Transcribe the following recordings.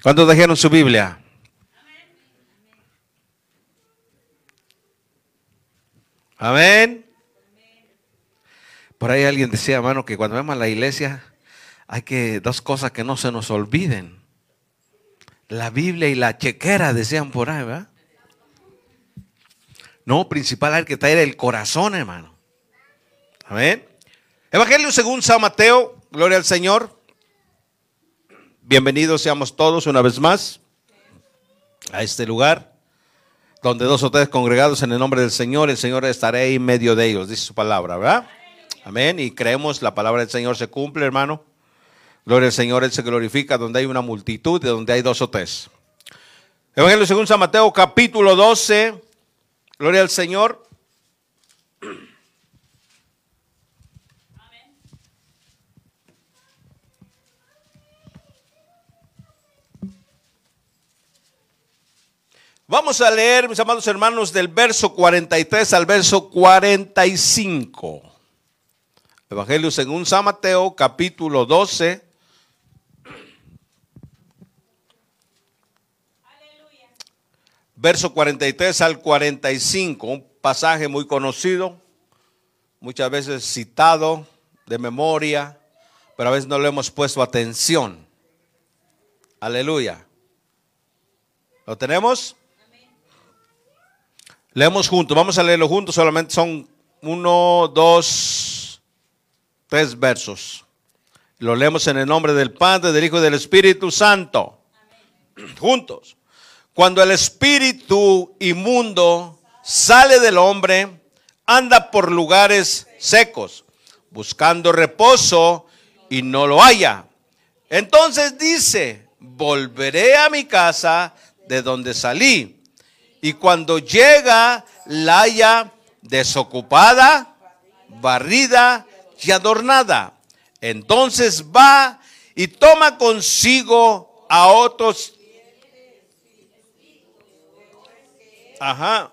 ¿Cuántos trajeron su Biblia? Amén. Por ahí alguien decía, hermano, que cuando vemos a la iglesia hay que dos cosas que no se nos olviden. La Biblia y la chequera, decían por ahí, ¿verdad? No, principal hay que traer el corazón, hermano. Amén. Evangelio según San Mateo, gloria al Señor. Bienvenidos seamos todos una vez más a este lugar donde dos o tres congregados en el nombre del Señor, el Señor estará en medio de ellos, dice su palabra, ¿verdad? Amén. Y creemos la palabra del Señor se cumple, hermano. Gloria al Señor, Él se glorifica donde hay una multitud y donde hay dos o tres. Evangelio según San Mateo, capítulo 12. Gloria al Señor. Vamos a leer, mis amados hermanos, del verso 43 al verso 45. Evangelio según San Mateo, capítulo 12. Verso 43 al 45, un pasaje muy conocido, muchas veces citado de memoria, pero a veces no le hemos puesto atención. Aleluya. ¿Lo tenemos? Leemos juntos, vamos a leerlo juntos, solamente son uno, dos, tres versos. Lo leemos en el nombre del Padre, del Hijo y del Espíritu Santo. Juntos. Cuando el espíritu inmundo sale del hombre, anda por lugares secos, buscando reposo y no lo haya. Entonces dice, volveré a mi casa de donde salí y cuando llega, la haya desocupada, barrida y adornada. Entonces va y toma consigo a otros. Ajá.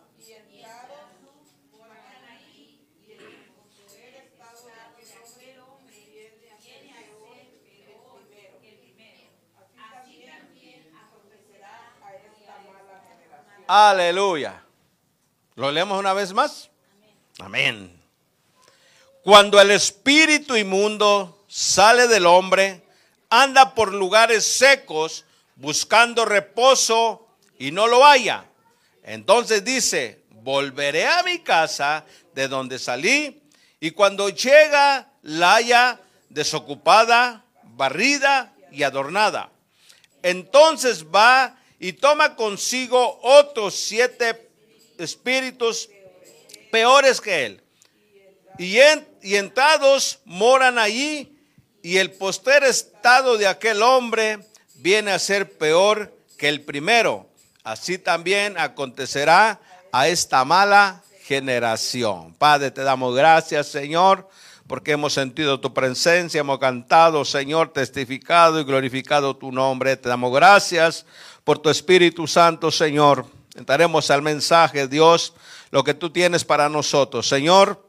Aleluya. ¿Lo leemos una vez más? Amén. Cuando el espíritu inmundo sale del hombre, anda por lugares secos buscando reposo y no lo haya. Entonces dice, volveré a mi casa de donde salí y cuando llega la haya desocupada, barrida y adornada. Entonces va y toma consigo otros siete espíritus peores que él. Y, y entrados moran allí y el poster estado de aquel hombre viene a ser peor que el primero. Así también acontecerá a esta mala generación. Padre, te damos gracias, Señor, porque hemos sentido tu presencia, hemos cantado, Señor, testificado y glorificado tu nombre. Te damos gracias por tu Espíritu Santo, Señor. Entraremos al mensaje, Dios, lo que tú tienes para nosotros. Señor,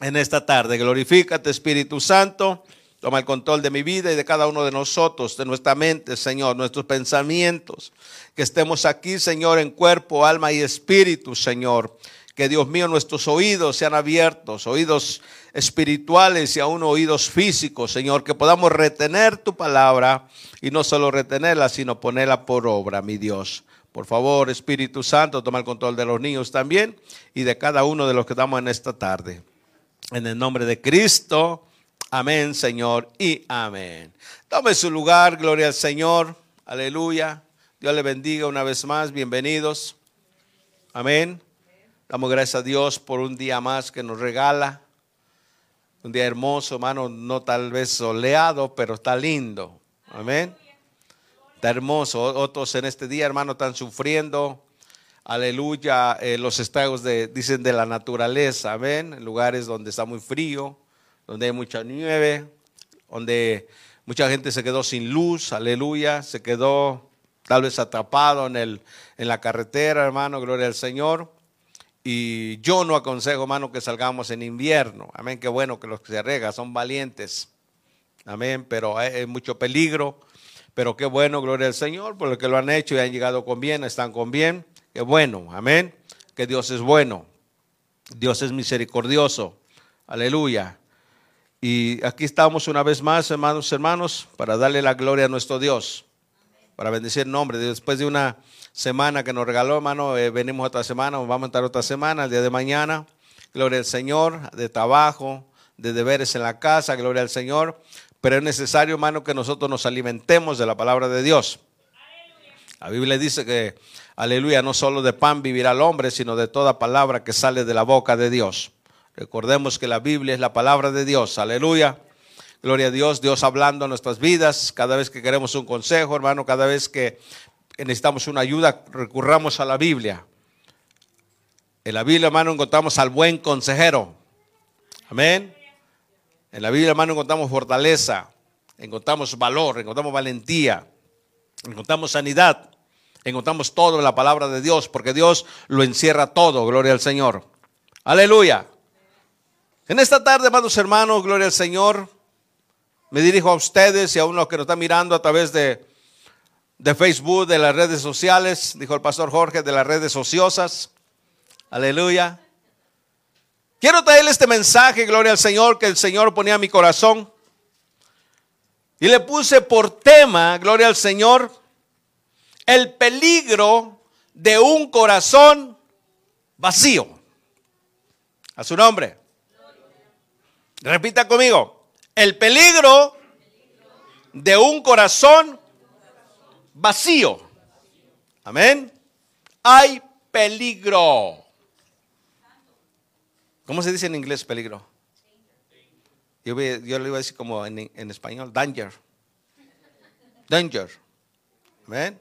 en esta tarde, glorifícate, Espíritu Santo. Toma el control de mi vida y de cada uno de nosotros, de nuestra mente, Señor, nuestros pensamientos. Que estemos aquí, Señor, en cuerpo, alma y espíritu, Señor. Que Dios mío, nuestros oídos sean abiertos, oídos espirituales y aún oídos físicos, Señor, que podamos retener tu palabra y no solo retenerla, sino ponerla por obra, mi Dios. Por favor, Espíritu Santo, toma el control de los niños también y de cada uno de los que estamos en esta tarde. En el nombre de Cristo, amén, Señor, y amén. Tome su lugar, gloria al Señor, aleluya. Dios le bendiga una vez más, bienvenidos. Amén. Damos gracias a Dios por un día más que nos regala. Un día hermoso, hermano, no tal vez soleado, pero está lindo. Amén. Está hermoso. Otros en este día, hermano, están sufriendo. Aleluya. Eh, los estragos de, dicen, de la naturaleza. Amén. En lugares donde está muy frío, donde hay mucha nieve, donde mucha gente se quedó sin luz. Aleluya. Se quedó tal vez atrapado en, el, en la carretera, hermano. Gloria al Señor. Y yo no aconsejo, hermano, que salgamos en invierno. Amén, qué bueno que los que se arriesgan son valientes. Amén, pero hay mucho peligro. Pero qué bueno, gloria al Señor, por lo que lo han hecho y han llegado con bien, están con bien. Qué bueno, amén. Que Dios es bueno. Dios es misericordioso. Aleluya. Y aquí estamos una vez más, hermanos, hermanos, para darle la gloria a nuestro Dios, para bendecir el nombre. Después de una semana que nos regaló, hermano, eh, venimos otra semana, vamos a estar otra semana, el día de mañana. Gloria al Señor, de trabajo, de deberes en la casa, gloria al Señor. Pero es necesario, hermano, que nosotros nos alimentemos de la palabra de Dios. La Biblia dice que, aleluya, no solo de pan vivirá el hombre, sino de toda palabra que sale de la boca de Dios. Recordemos que la Biblia es la palabra de Dios. Aleluya. Gloria a Dios, Dios hablando en nuestras vidas. Cada vez que queremos un consejo, hermano, cada vez que necesitamos una ayuda, recurramos a la Biblia. En la Biblia, hermano, encontramos al buen consejero. Amén. En la Biblia, hermano, encontramos fortaleza, encontramos valor, encontramos valentía, encontramos sanidad, encontramos todo en la palabra de Dios, porque Dios lo encierra todo. Gloria al Señor. Aleluya. En esta tarde, amados hermanos, gloria al Señor, me dirijo a ustedes y a uno que nos está mirando a través de, de Facebook, de las redes sociales, dijo el pastor Jorge, de las redes ociosas. Aleluya. Quiero traerle este mensaje, gloria al Señor, que el Señor ponía en mi corazón. Y le puse por tema, gloria al Señor, el peligro de un corazón vacío. A su nombre. Repita conmigo. El peligro de un corazón vacío. Amén. Hay peligro. ¿Cómo se dice en inglés peligro? Yo, le iba a decir como en, en español, danger. Danger. Amén.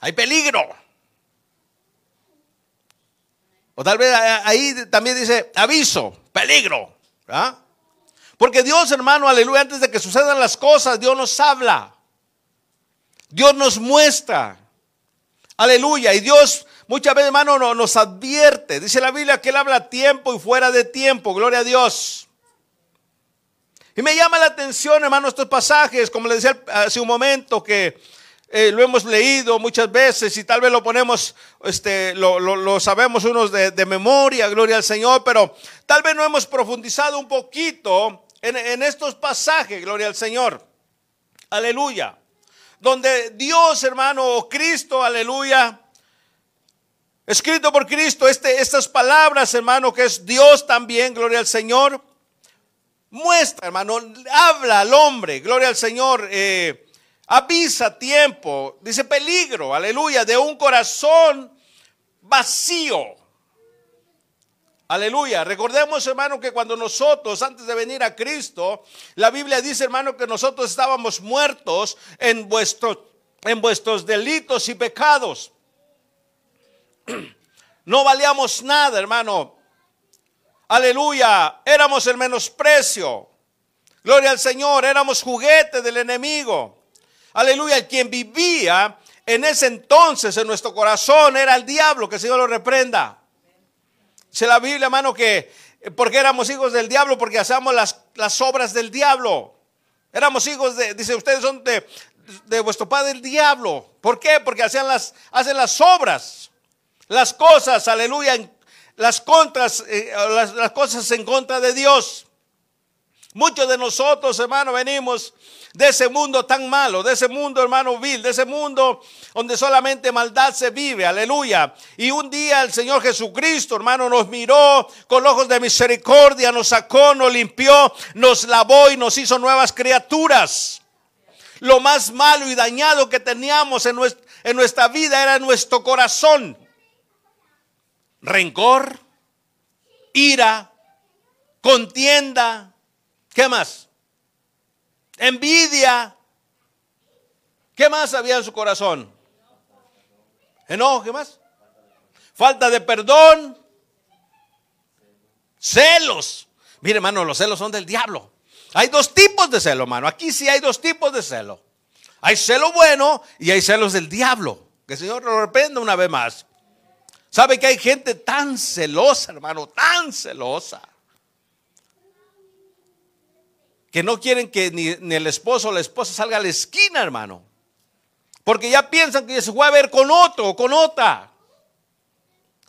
Hay peligro. O tal vez ahí también dice aviso, peligro. ¿Ah? Porque Dios, hermano, aleluya, antes de que sucedan las cosas, Dios nos habla. Dios nos muestra. Aleluya. Y Dios muchas veces, hermano, nos advierte. Dice la Biblia que Él habla a tiempo y fuera de tiempo. Gloria a Dios. Y me llama la atención, hermano, estos pasajes, como le decía hace un momento, que eh, lo hemos leído muchas veces y tal vez lo ponemos, este, lo, sabemos unos de, memoria, gloria al Señor, pero tal vez no hemos profundizado un poquito en, estos pasajes, gloria al Señor. Aleluya. Donde Dios, hermano, Cristo, aleluya, escrito por Cristo, este, estas palabras, hermano, que es Dios también, gloria al Señor, muestra, hermano, habla al hombre, gloria al Señor. Eh, avisa tiempo, dice peligro, aleluya, de un corazón vacío. Aleluya. Recordemos, hermano, que cuando nosotros, antes de venir a Cristo, la Biblia dice, hermano, que nosotros estábamos muertos en vuestros, en vuestros delitos y pecados. No valíamos nada, hermano. Aleluya. Éramos el menosprecio. Gloria al Señor. Éramos juguete del enemigo. Aleluya, quien vivía en ese entonces en nuestro corazón era el diablo, que el Señor lo reprenda. Dice la Biblia, hermano, que eh, porque éramos hijos del diablo, porque hacíamos las, las obras del diablo. Éramos hijos de, dice, ustedes son de, de vuestro padre el diablo. ¿Por qué? Porque hacían las, hacen las obras, las cosas, aleluya, las contras, eh, las, las cosas en contra de Dios. Muchos de nosotros, hermano, venimos de ese mundo tan malo, de ese mundo, hermano, vil, de ese mundo donde solamente maldad se vive, aleluya. Y un día el Señor Jesucristo, hermano, nos miró con ojos de misericordia, nos sacó, nos limpió, nos lavó y nos hizo nuevas criaturas. Lo más malo y dañado que teníamos en nuestra, en nuestra vida era nuestro corazón. Rencor, ira, contienda, ¿qué más? envidia. ¿Qué más había en su corazón? Enojo, ¿qué más? Falta de perdón. Celos. Mire, hermano, los celos son del diablo. Hay dos tipos de celo, hermano. Aquí sí hay dos tipos de celo. Hay celo bueno y hay celos del diablo. Que el Señor lo reprenda una vez más. ¿Sabe que hay gente tan celosa, hermano? Tan celosa que no quieren que ni, el esposo o la esposa salga a la esquina, hermano. Porque ya piensan que se fue a ver con otro o con otra.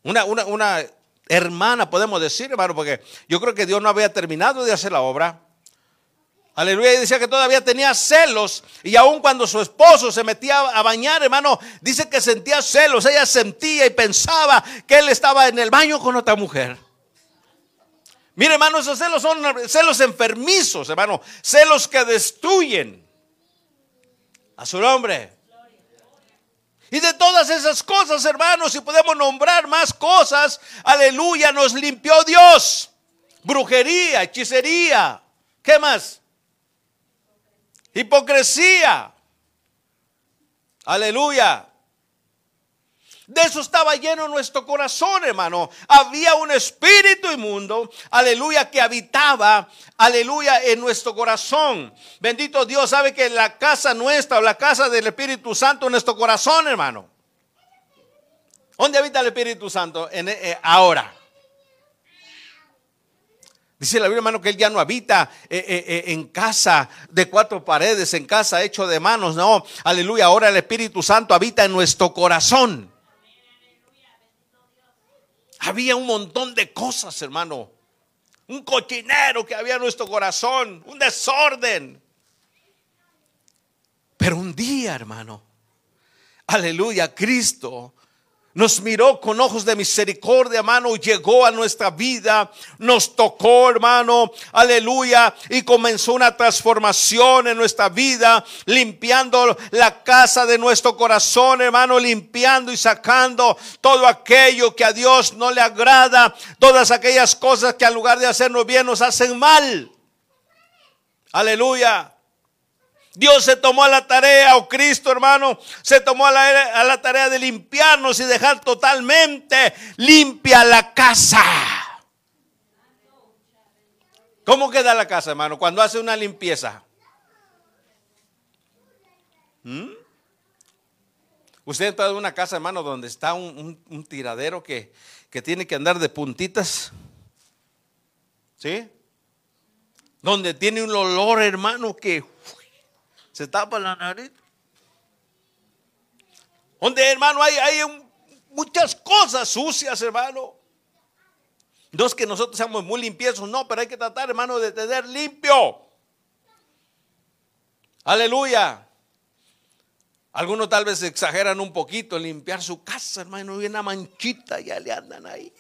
Una, una, una hermana, podemos decir, hermano, porque yo creo que Dios no había terminado de hacer la obra. Aleluya, y decía que todavía tenía celos. Y aun cuando su esposo se metía a bañar, hermano, dice que sentía celos. Ella sentía y pensaba que él estaba en el baño con otra mujer. Mire, hermano, esos celos son celos enfermizos, hermano. Celos que destruyen a su nombre. Y de todas esas cosas, hermanos, si podemos nombrar más cosas, aleluya, nos limpió Dios. Brujería, hechicería. ¿Qué más? Hipocresía. Aleluya. De eso estaba lleno nuestro corazón, hermano. Había un espíritu inmundo, aleluya, que habitaba, aleluya, en nuestro corazón. Bendito Dios, sabe que la casa nuestra o la casa del Espíritu Santo en nuestro corazón, hermano. ¿Dónde habita el Espíritu Santo? En, eh, ahora. Dice la Biblia, hermano, que Él ya no habita eh, eh, en casa de cuatro paredes, en casa hecho de manos. No, aleluya. Ahora el Espíritu Santo habita en nuestro corazón. Había un montón de cosas, hermano. Un cochinero que había en nuestro corazón, un desorden. Pero un día, hermano, aleluya, Cristo nos miró con ojos de misericordia, hermano, llegó a nuestra vida, nos tocó, hermano, aleluya, y comenzó una transformación en nuestra vida, limpiando la casa de nuestro corazón, hermano, limpiando y sacando todo aquello que a Dios no le agrada, todas aquellas cosas que en lugar de hacernos bien nos hacen mal. Aleluya. Dios se tomó a la tarea, o Cristo hermano, se tomó a la, tarea de limpiarnos y dejar totalmente limpia la casa. ¿Cómo queda la casa, hermano, cuando hace una limpieza? ¿Mm? Usted entra en una casa, hermano, donde está un, tiradero que, que tiene que andar de puntitas. ¿Sí? Donde tiene un olor, hermano, que se tapa la nariz. Donde, hermano, hay, hay muchas cosas sucias, hermano. No es que nosotros seamos muy limpiezos, no, pero hay que tratar, hermano, de tener limpio. Aleluya. Algunos tal vez exageran un poquito en limpiar su casa, hermano, y una manchita ya le andan ahí.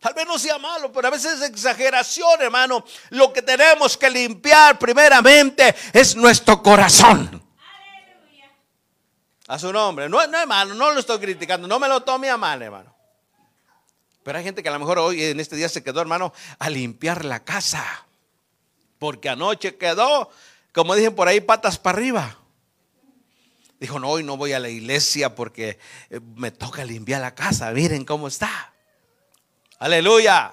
Tal vez no sea malo, pero a veces es exageración, hermano. Lo que tenemos que limpiar primeramente es nuestro corazón. A su nombre. No, no hermano, no lo estoy criticando. No me lo tome a mal, hermano. Pero hay gente que a lo mejor hoy en este día se quedó, hermano, a limpiar la casa. Porque anoche quedó, como dicen por ahí, patas para arriba. Dijo, no, hoy no voy a la iglesia porque eh, me toca limpiar la casa. Miren cómo está. Aleluya.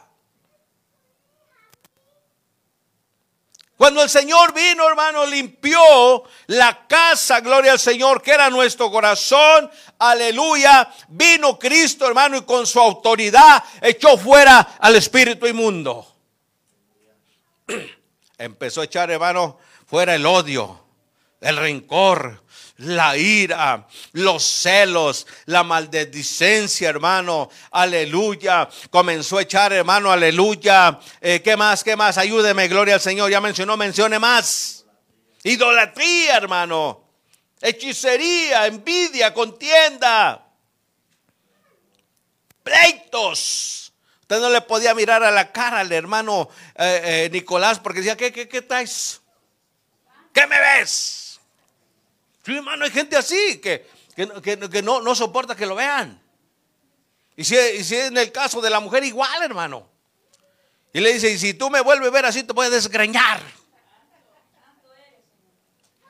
Cuando el Señor vino, hermano, limpió la casa, gloria al Señor, que era nuestro corazón. Aleluya. Vino Cristo, hermano, y con su autoridad echó fuera al espíritu inmundo. Empezó a echar, hermano, fuera el odio, el rencor, la ira, los celos, la maledicencia, hermano. Aleluya. Comenzó a echar, hermano, aleluya. Eh, ¿Qué más? ¿Qué más? Ayúdeme, gloria al Señor. Ya mencionó, mencione más. Idolatría, hermano. Hechicería, envidia, contienda. Pleitos. Usted no le podía mirar a la cara al hermano eh, eh, Nicolás porque decía, ¿qué, qué, qué traes? ¿Qué me ves? Sí, hermano, hay gente así que, que, no, no, soporta que lo vean. Y si, y si en el caso de la mujer, igual, hermano. Y le dice, y si tú me vuelves a ver así, te puedes desgreñar.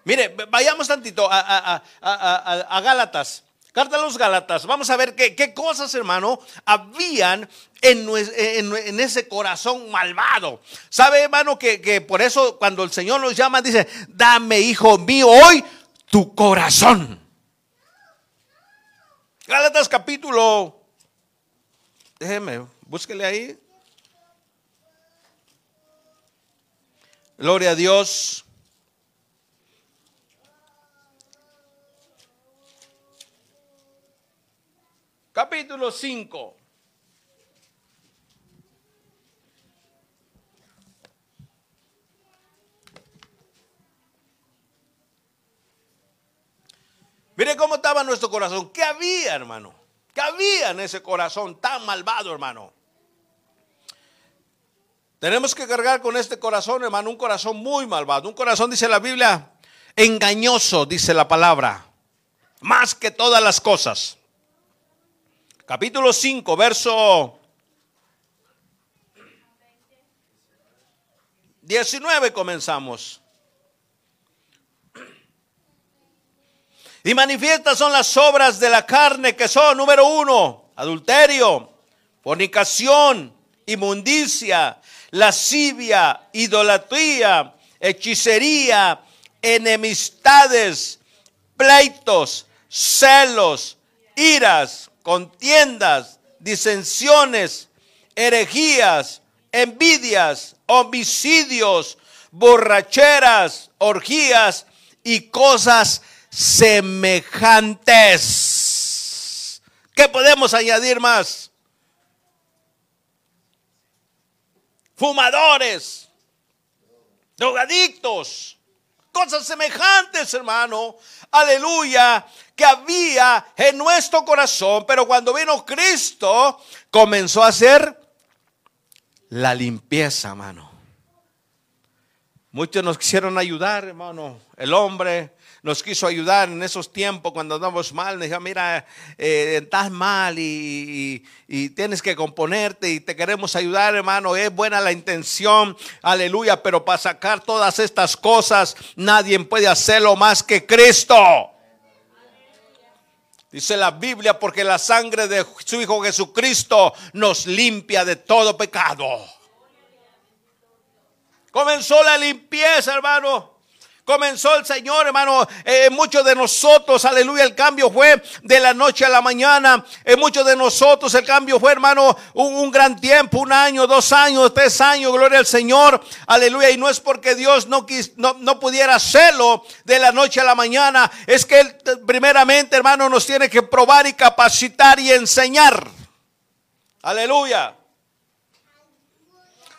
Mire, vayamos tantito a, a, Gálatas. Carta a los Gálatas. Vamos a ver qué, qué cosas, hermano, habían en, en, en, ese corazón malvado. ¿Sabe, hermano, que, que por eso cuando el Señor nos llama, dice, dame, hijo mío, hoy tu corazón. Gálatas capítulo, déjeme, búsquele ahí. Gloria a Dios. Capítulo 5. Mire cómo estaba nuestro corazón. ¿Qué había, hermano? ¿Qué había en ese corazón tan malvado, hermano? Tenemos que cargar con este corazón, hermano, un corazón muy malvado. Un corazón, dice la Biblia, engañoso, dice la palabra. Más que todas las cosas. Capítulo 5, verso 19 comenzamos. Y manifiestas son las obras de la carne que son, número uno, adulterio, fornicación, inmundicia, lascivia, idolatría, hechicería, enemistades, pleitos, celos, iras, contiendas, disensiones, herejías, envidias, homicidios, borracheras, orgías y cosas semejantes. ¿Qué podemos añadir más? Fumadores, drogadictos, cosas semejantes, hermano. Aleluya, que había en nuestro corazón, pero cuando vino Cristo, comenzó a hacer la limpieza, hermano. Muchos nos quisieron ayudar, hermano. El hombre nos quiso ayudar en esos tiempos cuando andamos mal. Nos dijo, mira, eh, estás mal y, tienes que componerte y te queremos ayudar, hermano. Es buena la intención, aleluya, pero para sacar todas estas cosas, nadie puede hacerlo más que Cristo. Dice la Biblia, porque la sangre de su Hijo Jesucristo nos limpia de todo pecado. Comenzó la limpieza, hermano. Comenzó el Señor, hermano. Eh, muchos de nosotros, aleluya, el cambio fue de la noche a la mañana. En muchos de nosotros el cambio fue, hermano, un, gran tiempo, un año, dos años, tres años, gloria al Señor. Aleluya. Y no es porque Dios no, no, no pudiera hacerlo de la noche a la mañana. Es que Él, primeramente, hermano, nos tiene que probar y capacitar y enseñar. Aleluya.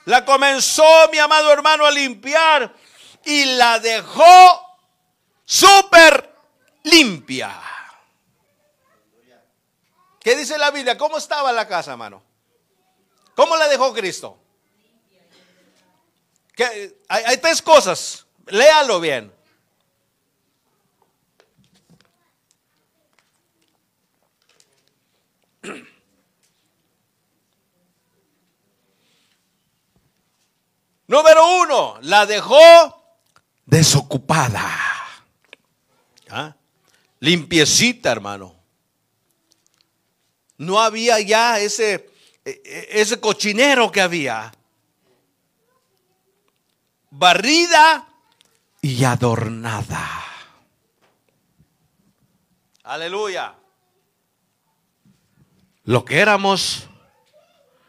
La comenzó, mi amado hermano, a limpiar y la dejó súper limpia. ¿Qué dice la Biblia? ¿Cómo estaba la casa, hermano? ¿Cómo la dejó Cristo? Hay, hay tres cosas. Léalo bien. Número uno, la dejó desocupada. ¿Ah? Limpiecita, hermano. No había ya ese, e, e, ese cochinero que había. Barrida y adornada. Aleluya. Lo que éramos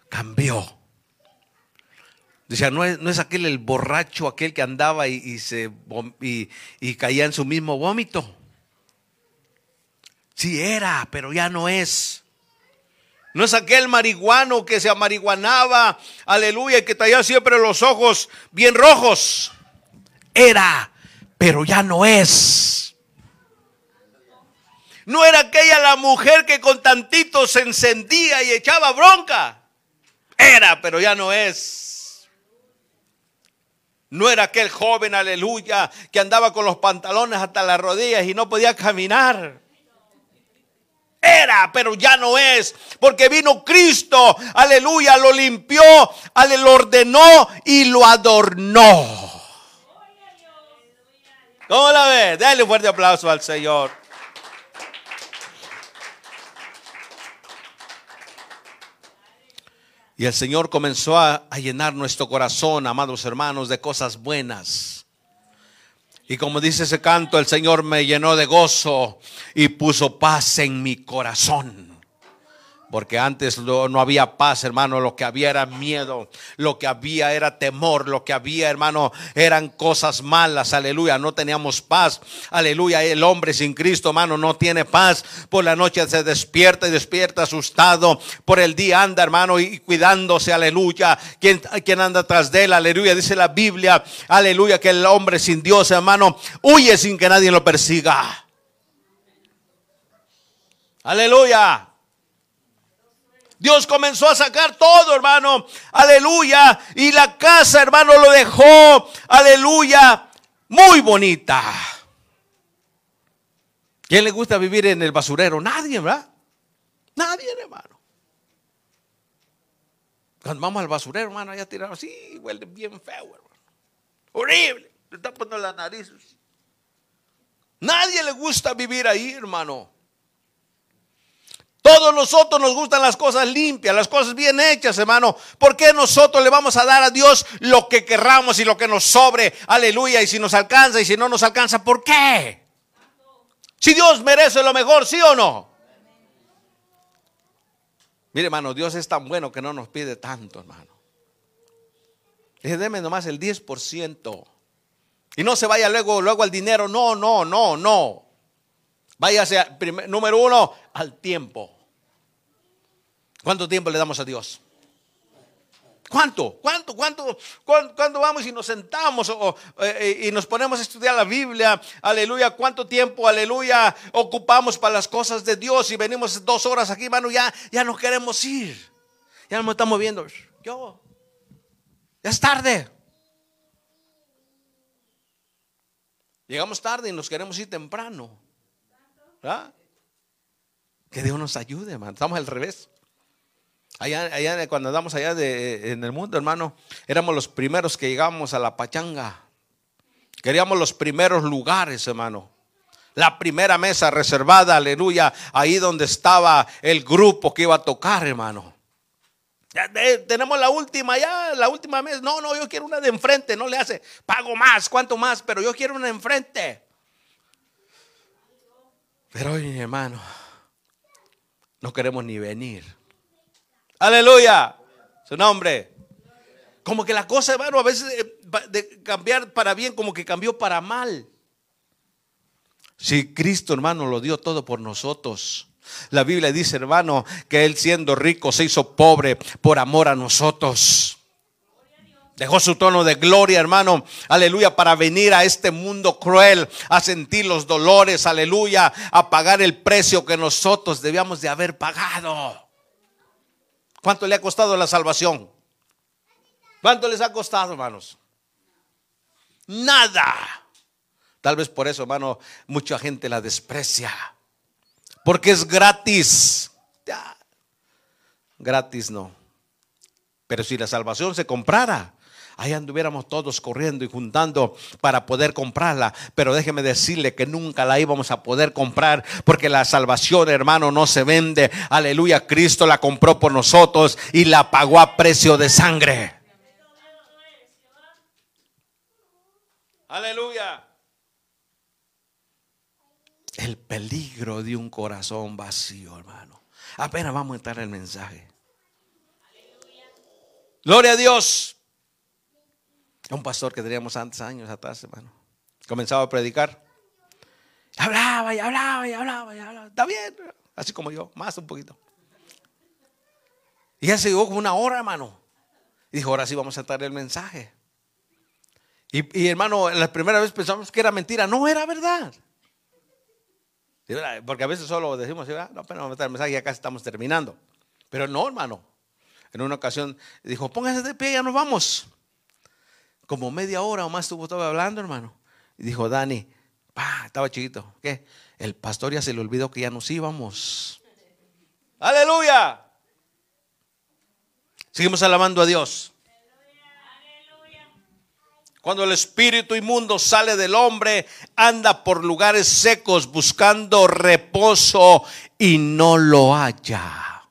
cambió. Decía, no es, no es aquel el borracho, aquel que andaba y, se, y, caía en su mismo vómito. Sí era, pero ya no es. No es aquel marihuano que se amariguanaba, aleluya, y que traía siempre los ojos bien rojos. Era, pero ya no es. No era aquella la mujer que con tantito se encendía y echaba bronca. Era, pero ya no es. No era aquel joven, aleluya, que andaba con los pantalones hasta las rodillas y no podía caminar. Era, pero ya no es, porque vino Cristo, aleluya, lo limpió, lo ordenó y lo adornó. ¿Cómo la ves? Dale un fuerte aplauso al Señor. Y el Señor comenzó a, llenar nuestro corazón, amados hermanos, de cosas buenas. Y como dice ese canto, el Señor me llenó de gozo y puso paz en mi corazón. Porque antes no, había paz, hermano. Lo que había era miedo. Lo que había era temor. Lo que había, hermano, eran cosas malas. Aleluya. No teníamos paz. Aleluya. El hombre sin Cristo, hermano, no tiene paz. Por la noche se despierta y despierta asustado. Por el día anda, hermano, y cuidándose. Aleluya. ¿Quién, quién anda tras de él? Aleluya. Dice la Biblia. Aleluya. Que el hombre sin Dios, hermano, huye sin que nadie lo persiga. Aleluya. Dios comenzó a sacar todo, hermano. Aleluya. Y la casa, hermano, lo dejó. Aleluya. Muy bonita. ¿Quién le gusta vivir en el basurero? Nadie, ¿verdad? Nadie, hermano. Cuando vamos al basurero, hermano, ya tiramos así, huele bien feo, hermano. Horrible. Le está poniendo las narices. Nadie le gusta vivir ahí, hermano. Todos nosotros nos gustan las cosas limpias, las cosas bien hechas, hermano. ¿Por qué nosotros le vamos a dar a Dios lo que querramos y lo que nos sobre? Aleluya. Y si nos alcanza y si no nos alcanza, ¿por qué? Si Dios merece lo mejor, ¿sí o no? Mire, hermano, Dios es tan bueno que no nos pide tanto, hermano. Dije, deme nomás el 10%. Y no se vaya luego, luego al dinero. No, no, no, no. Váyase, número uno, al tiempo. ¿Cuánto tiempo le damos a Dios? ¿Cuánto? ¿Cuánto? ¿Cuánto? ¿Cuándo vamos y nos sentamos eh, y nos ponemos a estudiar la Biblia? Aleluya. ¿Cuánto tiempo, aleluya, ocupamos para las cosas de Dios y venimos dos horas aquí, hermano? Ya, ya no queremos ir. Ya nos estamos viendo. Yo. Ya es tarde. Llegamos tarde y nos queremos ir temprano. Que Dios nos ayude, hermano. Estamos al revés. Allá, cuando andamos allá en el mundo, hermano, éramos los primeros que llegamos a la pachanga. Queríamos los primeros lugares, hermano. La primera mesa reservada, aleluya, ahí donde estaba el grupo que iba a tocar, hermano. Tenemos la última, ya, la última mesa. No, no, yo quiero una de enfrente, no le hace, pago más, cuánto más, pero yo quiero una de enfrente. Pero hoy, hermano, no queremos ni venir. Aleluya. Su nombre. Como que la cosa, hermano, a veces eh, de cambiar para bien, como que cambió para mal. Si Cristo, hermano, lo dio todo por nosotros. La Biblia dice, hermano, que Él siendo rico se hizo pobre por amor a nosotros. Dejó su tono de gloria, hermano, aleluya, para venir a este mundo cruel, a sentir los dolores, aleluya, a pagar el precio que nosotros debíamos de haber pagado. ¿Cuánto le ha costado la salvación? ¿Cuánto les ha costado, hermanos? Nada. Tal vez por eso, hermano, mucha gente la desprecia. Porque es gratis. Gratis no. Pero si la salvación se comprara, ahí anduviéramos todos corriendo y juntando para poder comprarla. Pero déjeme decirle que nunca la íbamos a poder comprar porque la salvación, hermano, no se vende. Aleluya, Cristo la compró por nosotros y la pagó a precio de sangre. Aleluya. El peligro de un corazón vacío, hermano. Apenas vamos a entrar el mensaje. Gloria a Dios. Un pastor que teníamos antes, años atrás, hermano. Comenzaba a predicar. Hablaba y hablaba y hablaba y hablaba. Está bien, así como yo, más un poquito. Y ya se llegó como una hora, hermano. Y dijo, ahora sí vamos a traer el mensaje. Y, hermano, la primera vez pensamos que era mentira. No, era verdad. Porque a veces solo decimos, no, pero vamos a traer el mensaje y acá estamos terminando. Pero no, hermano. En una ocasión dijo, póngase de pie, ya nos vamos como media hora o más estuvo estaba hablando, hermano. Y dijo Dani, pa, estaba chiquito. ¿Qué? El pastor ya se le olvidó que ya nos íbamos. Aleluya. Seguimos alabando a Dios. Cuando el espíritu inmundo sale del hombre, anda por lugares secos buscando reposo y no lo halla.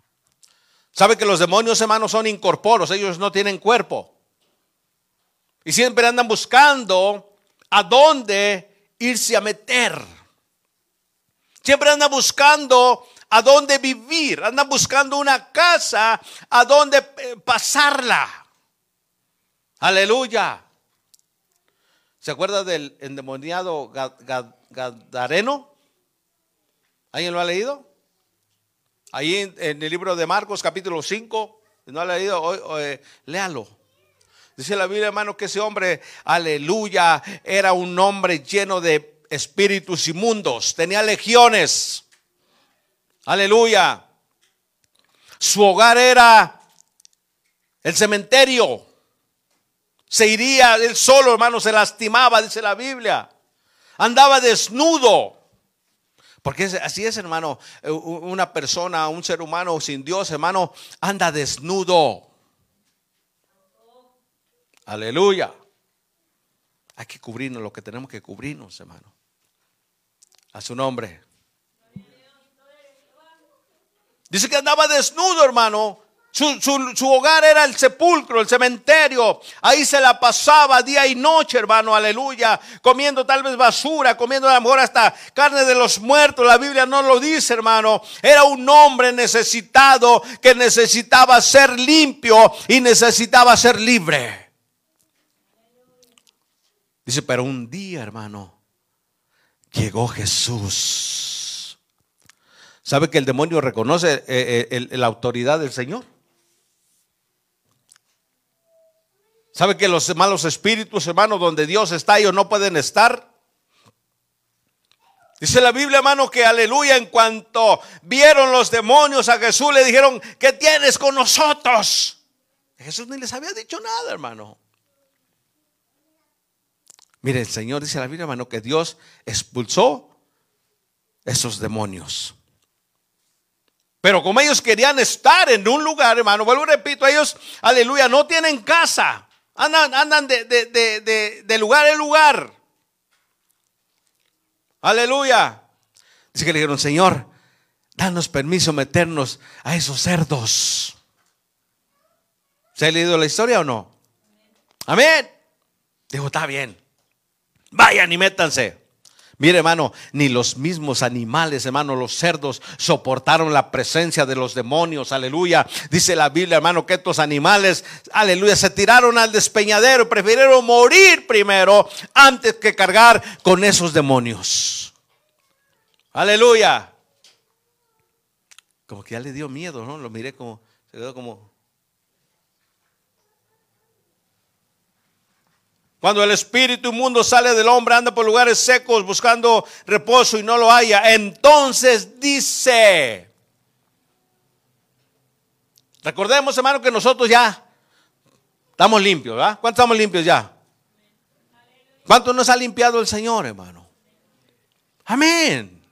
¿Sabe que los demonios, hermanos, son incorporos? Ellos no tienen cuerpo. Y siempre andan buscando a dónde irse a meter. Siempre andan buscando, a dónde vivir, andan buscando una casa a dónde eh, pasarla. Aleluya. ¿Se acuerda del endemoniado Gadareno? ¿Alguien lo ha leído? Ahí en, el libro de Marcos capítulo 5, no ha leído, hoy, eh, léalo. Dice la Biblia, hermano, que ese hombre, aleluya, era un hombre lleno de espíritus inmundos, tenía legiones. Aleluya. Su hogar era el cementerio. Se iría él solo, hermano, se lastimaba, dice la Biblia. Andaba desnudo. Porque así es, hermano, una persona, un ser humano sin Dios, hermano, anda desnudo. Aleluya. Hay que cubrirnos lo que tenemos que cubrirnos, hermano. A su nombre. Dice que andaba desnudo, hermano. Su, hogar era el sepulcro, el cementerio. Ahí se la pasaba día y noche, hermano, aleluya. Comiendo tal vez basura, comiendo a lo mejor hasta carne de los muertos. La Biblia no lo dice, hermano. Era un hombre necesitado que necesitaba ser limpio y necesitaba ser libre. Dice, pero un día, hermano, llegó Jesús. ¿Sabe que el demonio reconoce eh, eh, la autoridad del Señor? ¿Sabe que los malos espíritus, hermano, donde Dios está, ellos no pueden estar? Dice la Biblia, hermano, que aleluya, en cuanto vieron los demonios a Jesús, le dijeron, ¿qué tienes con nosotros? Jesús ni les había dicho nada, hermano. Mire, el Señor dice la Biblia, hermano, que Dios expulsó esos demonios. Pero como ellos querían estar en un lugar, hermano, vuelvo y repito, ellos, aleluya, no tienen casa. Andan, andan de, de, lugar en lugar. Aleluya. Dice que le dijeron, Señor, danos permiso meternos a esos cerdos. ¿Se ha leído la historia o no? Amén. Dijo, está bien. Vayan y métanse. Mire, hermano, ni los mismos animales, hermano, los cerdos soportaron la presencia de los demonios. Aleluya. Dice la Biblia, hermano, que estos animales, aleluya, se tiraron al despeñadero, prefirieron morir primero antes que cargar con esos demonios. Aleluya. Como que ya le dio miedo, ¿no? Lo miré como, se quedó como, Cuando el espíritu inmundo sale del hombre, anda por lugares secos buscando reposo y no lo haya. Entonces dice, recordemos hermano que nosotros ya estamos limpios, ¿verdad? ¿Cuántos estamos limpios ya? ¿Cuánto nos ha limpiado el Señor, hermano? Amén.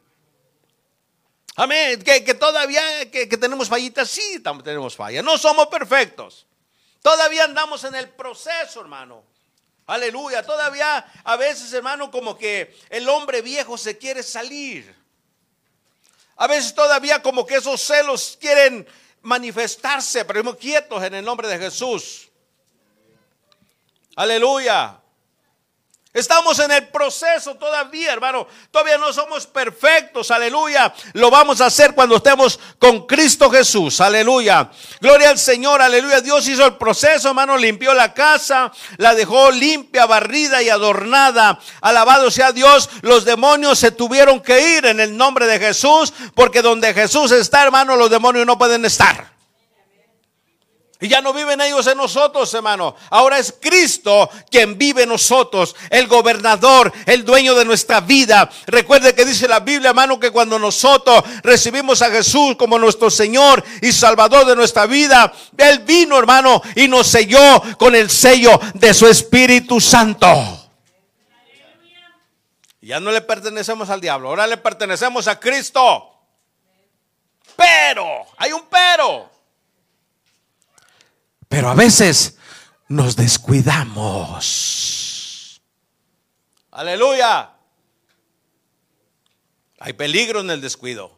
Amén. Que, todavía que, tenemos fallitas, sí, tenemos fallas. No somos perfectos. Todavía andamos en el proceso, hermano. Aleluya. Todavía a veces, hermano, como que el hombre viejo se quiere salir. A veces todavía como que esos celos quieren manifestarse, pero quietos en el nombre de Jesús. Aleluya. Estamos en el proceso todavía, hermano. Todavía no somos perfectos, aleluya. Lo vamos a hacer cuando estemos con Cristo Jesús, aleluya. Gloria al Señor, aleluya. Dios hizo el proceso, hermano. Limpió la casa, la dejó limpia, barrida y adornada. Alabado sea Dios. Los demonios se tuvieron que ir en el nombre de Jesús, porque donde Jesús está, hermano, los demonios no pueden estar. Y ya no viven ellos en nosotros, hermano. Ahora es Cristo quien vive en nosotros, el gobernador, el dueño de nuestra vida. Recuerde que dice la Biblia, hermano, que cuando nosotros recibimos a Jesús como nuestro Señor y Salvador de nuestra vida, Él vino, hermano, y nos selló con el sello de su Espíritu Santo. Ya no le pertenecemos al diablo, ahora le pertenecemos a Cristo. Pero, hay un pero. Pero a veces nos descuidamos. Aleluya. Hay peligro en el descuido.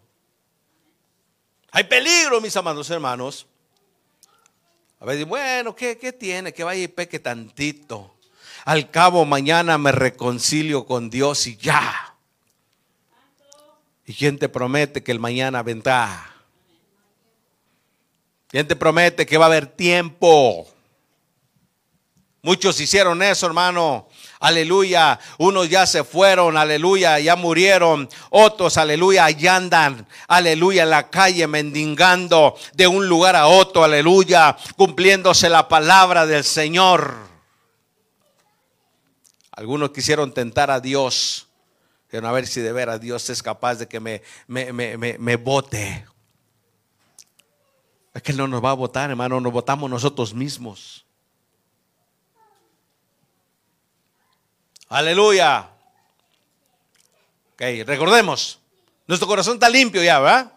Hay peligro, mis amados hermanos. A veces, bueno, ¿qué, tiene? Que vaya y peque tantito. Al cabo, mañana me reconcilio con Dios y ya. ¿Y quién te promete que el mañana vendrá? ¿Quién te promete que va a haber tiempo? Muchos hicieron eso, hermano. Aleluya. Unos ya se fueron, aleluya, ya murieron. Otros, aleluya, ya andan, aleluya, en la calle mendigando de un lugar a otro, aleluya, cumpliéndose la palabra del Señor. Algunos quisieron tentar a Dios. Quiero a ver si de veras Dios es capaz de que me, me, me, me vote. Es que no nos va a votar, hermano, nos votamos nosotros mismos. Aleluya. Ok, recordemos, nuestro corazón está limpio ya, ¿verdad?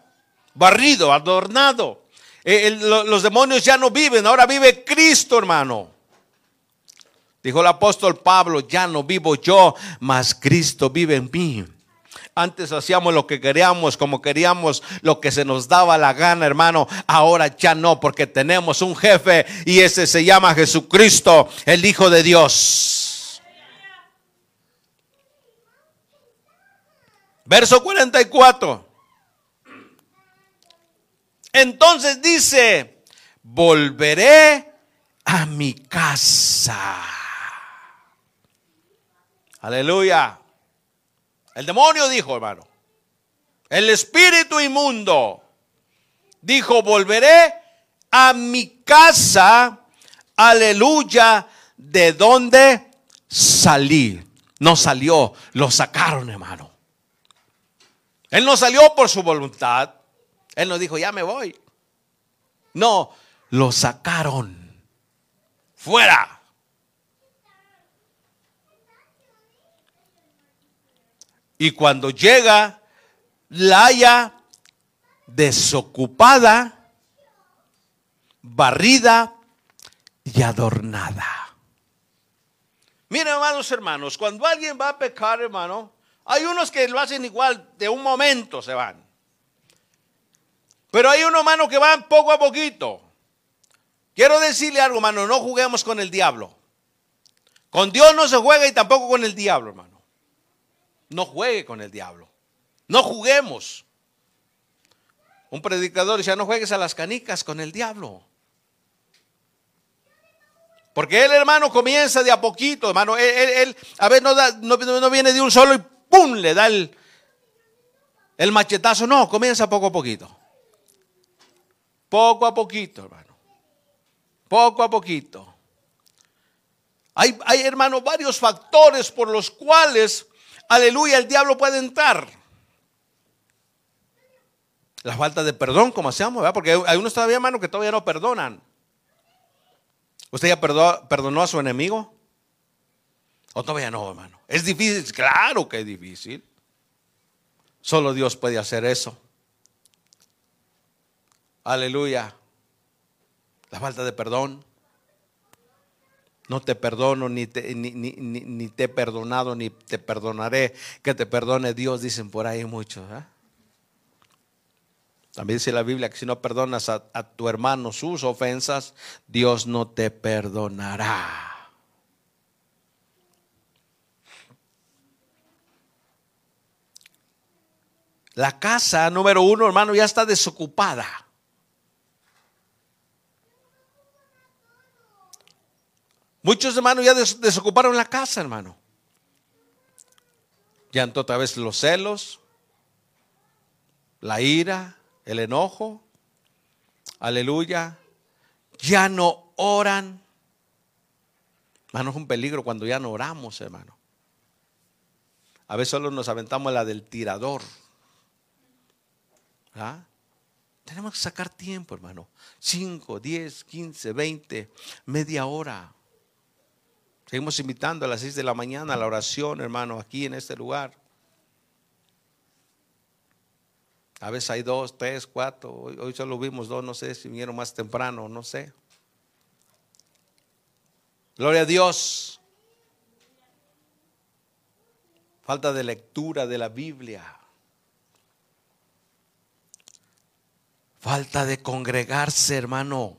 Barrido, adornado. Eh, los demonios ya no viven, ahora vive Cristo, hermano. Dijo el apóstol Pablo, ya no vivo yo, mas Cristo vive en mí. Antes hacíamos lo que queríamos, como queríamos, lo que se nos daba la gana, hermano. Ahora ya no, porque tenemos un jefe y ese se llama Jesucristo, el Hijo de Dios. Verso 44. Entonces dice, volveré a mi casa. Aleluya. El demonio dijo, hermano. El espíritu inmundo dijo, volveré a mi casa. Aleluya. ¿De dónde salí? No salió, lo sacaron, hermano. Él no salió por su voluntad. Él no dijo, ya me voy. No, lo sacaron. Fuera. Y cuando llega, la haya desocupada, barrida y adornada. Miren, hermanos, hermanos, cuando alguien va a pecar, hermano, hay unos que lo hacen igual, de un momento se van. Pero hay unos, hermano, que van poco a poquito. Quiero decirle algo, hermano, no juguemos con el diablo. Con Dios no se juega y tampoco con el diablo, hermano. No juegue con el diablo. No juguemos. Un predicador dice, no juegues a las canicas con el diablo. Porque él, hermano, comienza de a poquito, hermano. Él, a ver, no, no, viene de un solo y ¡pum! le da el, el machetazo. No, comienza poco a poquito. Poco a poquito, hermano. Poco a poquito. Hay, hay, hermano, varios factores por los cuales, aleluya, el diablo puede entrar. La falta de perdón, como hacemos, ¿verdad? Porque hay unos todavía, hermano, que todavía no perdonan. ¿Usted ya perdonó a su enemigo? ¿O todavía no, hermano? ¿Es difícil? Claro que es difícil. Solo Dios puede hacer eso. Aleluya. La falta de perdón. No te perdono, ni te, ni, te he perdonado, ni te perdonaré. Que te perdone Dios, dicen por ahí muchos. ¿eh? También dice la Biblia que si no perdonas a tu hermano sus ofensas, Dios no te perdonará. La casa número uno, hermano, ya está desocupada. Muchos hermanos ya desocuparon la casa, hermano. Ya otra vez los celos, la ira, el enojo. Aleluya. Ya no oran. Hermano, es un peligro cuando ya no oramos, hermano. A veces solo nos aventamos la del tirador. ¿Ah? Tenemos que sacar tiempo, hermano. 5, 10, 15, 20, media hora. Seguimos invitando a las 6 de la mañana a la oración, hermano, aquí en este lugar. A veces hay dos, tres, cuatro. Hoy, solo vimos dos, no sé si vinieron más temprano, no sé. Gloria a Dios. Falta de lectura de la Biblia. Falta de congregarse, hermano.